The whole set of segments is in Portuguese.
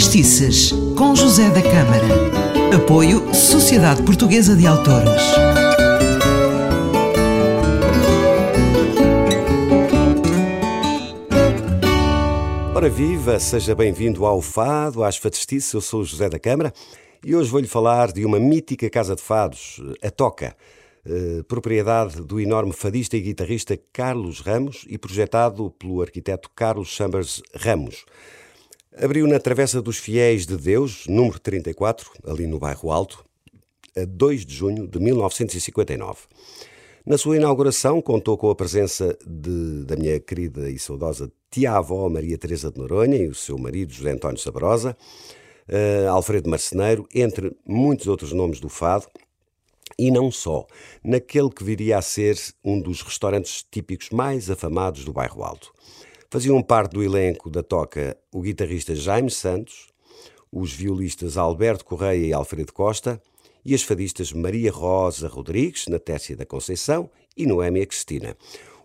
Mestiças, com José da Câmara. Apoio Sociedade Portuguesa de Autores. Ora viva, seja bem-vindo ao Fado, às Fadestices, eu sou José da Câmara e hoje vou-lhe falar de uma mítica casa de fados, a Toca, eh, propriedade do enorme fadista e guitarrista Carlos Ramos e projetado pelo arquiteto Carlos Chambers Ramos. Abriu na Travessa dos Fiéis de Deus, número 34, ali no bairro Alto, a 2 de junho de 1959. Na sua inauguração, contou com a presença de, da minha querida e saudosa tia-avó Maria Teresa de Noronha e o seu marido José António Sabrosa, uh, Alfredo Marceneiro, entre muitos outros nomes do fado, e não só, naquele que viria a ser um dos restaurantes típicos mais afamados do bairro Alto. Faziam parte do elenco da toca o guitarrista Jaime Santos, os violistas Alberto Correia e Alfredo Costa e as fadistas Maria Rosa Rodrigues, na Tércia da Conceição e Noémia Cristina.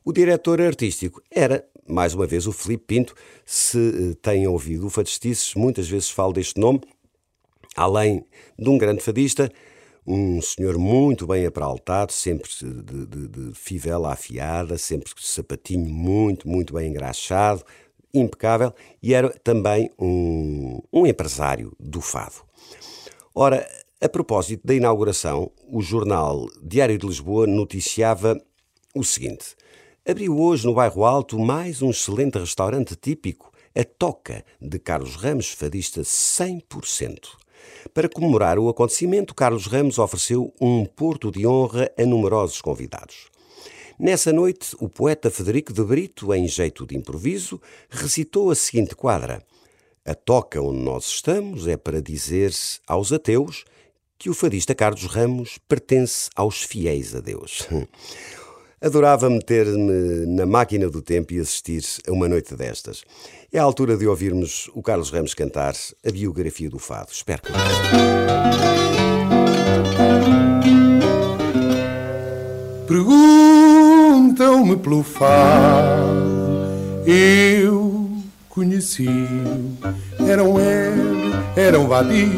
O diretor artístico era, mais uma vez, o Felipe Pinto. Se eh, têm ouvido o Fadistices, muitas vezes falo deste nome, além de um grande fadista, um senhor muito bem apraltado, sempre de, de, de fivela afiada, sempre sapatinho muito, muito bem engraxado, impecável, e era também um, um empresário do fado. Ora, a propósito da inauguração, o jornal Diário de Lisboa noticiava o seguinte: abriu hoje no Bairro Alto mais um excelente restaurante típico, a Toca, de Carlos Ramos, fadista 100%. Para comemorar o acontecimento, Carlos Ramos ofereceu um porto de honra a numerosos convidados. Nessa noite, o poeta Federico de Brito, em jeito de improviso, recitou a seguinte quadra: A toca onde nós estamos é para dizer aos ateus que o fadista Carlos Ramos pertence aos fiéis a Deus. Adorava meter-me na máquina do tempo e assistir a uma noite destas. É a altura de ouvirmos o Carlos Ramos cantar a biografia do Fado. Espero que Perguntam-me pelo Fado, eu conheci-o. Era um héroe, era um vadio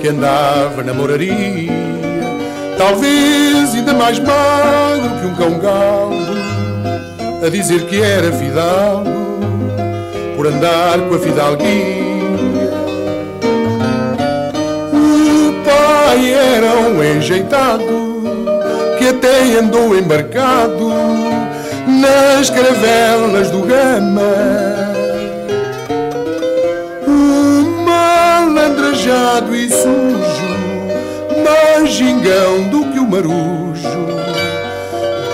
que andava na moraria Talvez ainda mais magro que um cão galo A dizer que era fidalgo Por andar com a fidalguia. O pai era um enjeitado Que até andou embarcado Nas caravelas do Gama. Um malandrajado e sujo mais gingão do marujo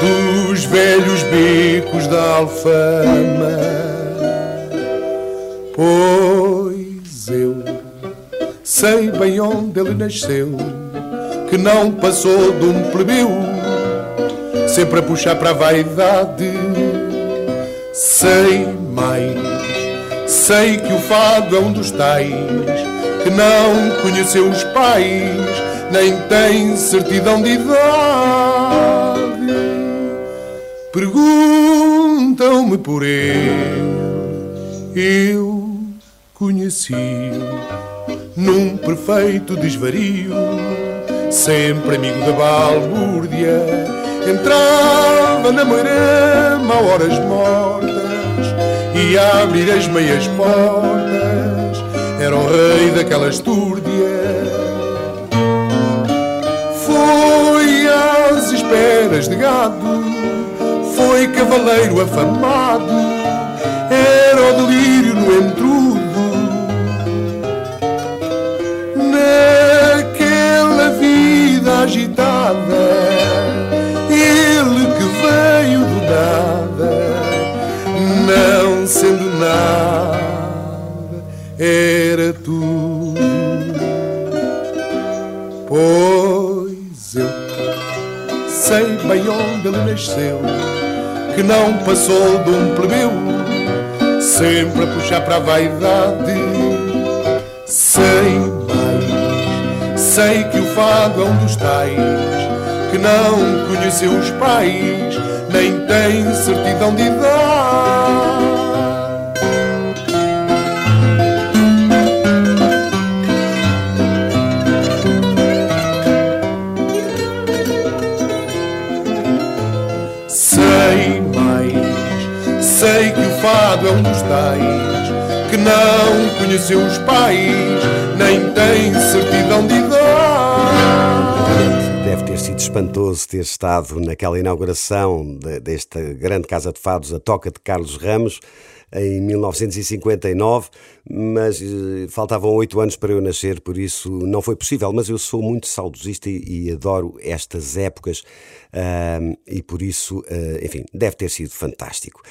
dos velhos becos da alfama. Pois eu sei bem onde ele nasceu, que não passou de um plebeu, sempre a puxar para a vaidade. Sei mais, sei que o fado é um dos tais não conheceu os pais nem tem certidão de idade. Perguntam-me por ele, eu conheci-o num perfeito desvario, sempre amigo da balbúrdia. Entrava na moirama a horas mortas e a abrir as meias portas. Era o rei daquelas túrdias esperas de gado, foi cavaleiro afamado, era tudo. Pois eu sei bem onde ele nasceu, que não passou de um plebeu, sempre a puxar para a vaidade. Sei mais, sei que o fado é um dos tais, que não conheceu os pais, nem tem certidão de idade. Tais que não conheceu os pais, nem tem certidão de idade. Deve ter sido espantoso ter estado naquela inauguração desta grande Casa de Fados, a Toca de Carlos Ramos, em 1959, mas eh, faltavam oito anos para eu nascer, por isso não foi possível. Mas eu sou muito saudosista e, e adoro estas épocas uh, e por isso, uh, enfim, deve ter sido fantástico.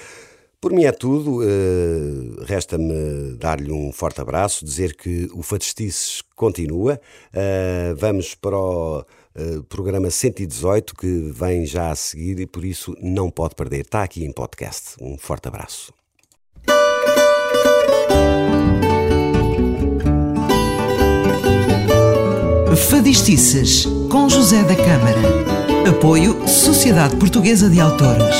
Por mim é tudo. Uh, Resta-me dar-lhe um forte abraço, dizer que o Fatestices continua. Uh, vamos para o uh, programa 118, que vem já a seguir e por isso não pode perder. Está aqui em podcast. Um forte abraço. Fadistices, com José da Câmara. Apoio Sociedade Portuguesa de Autores.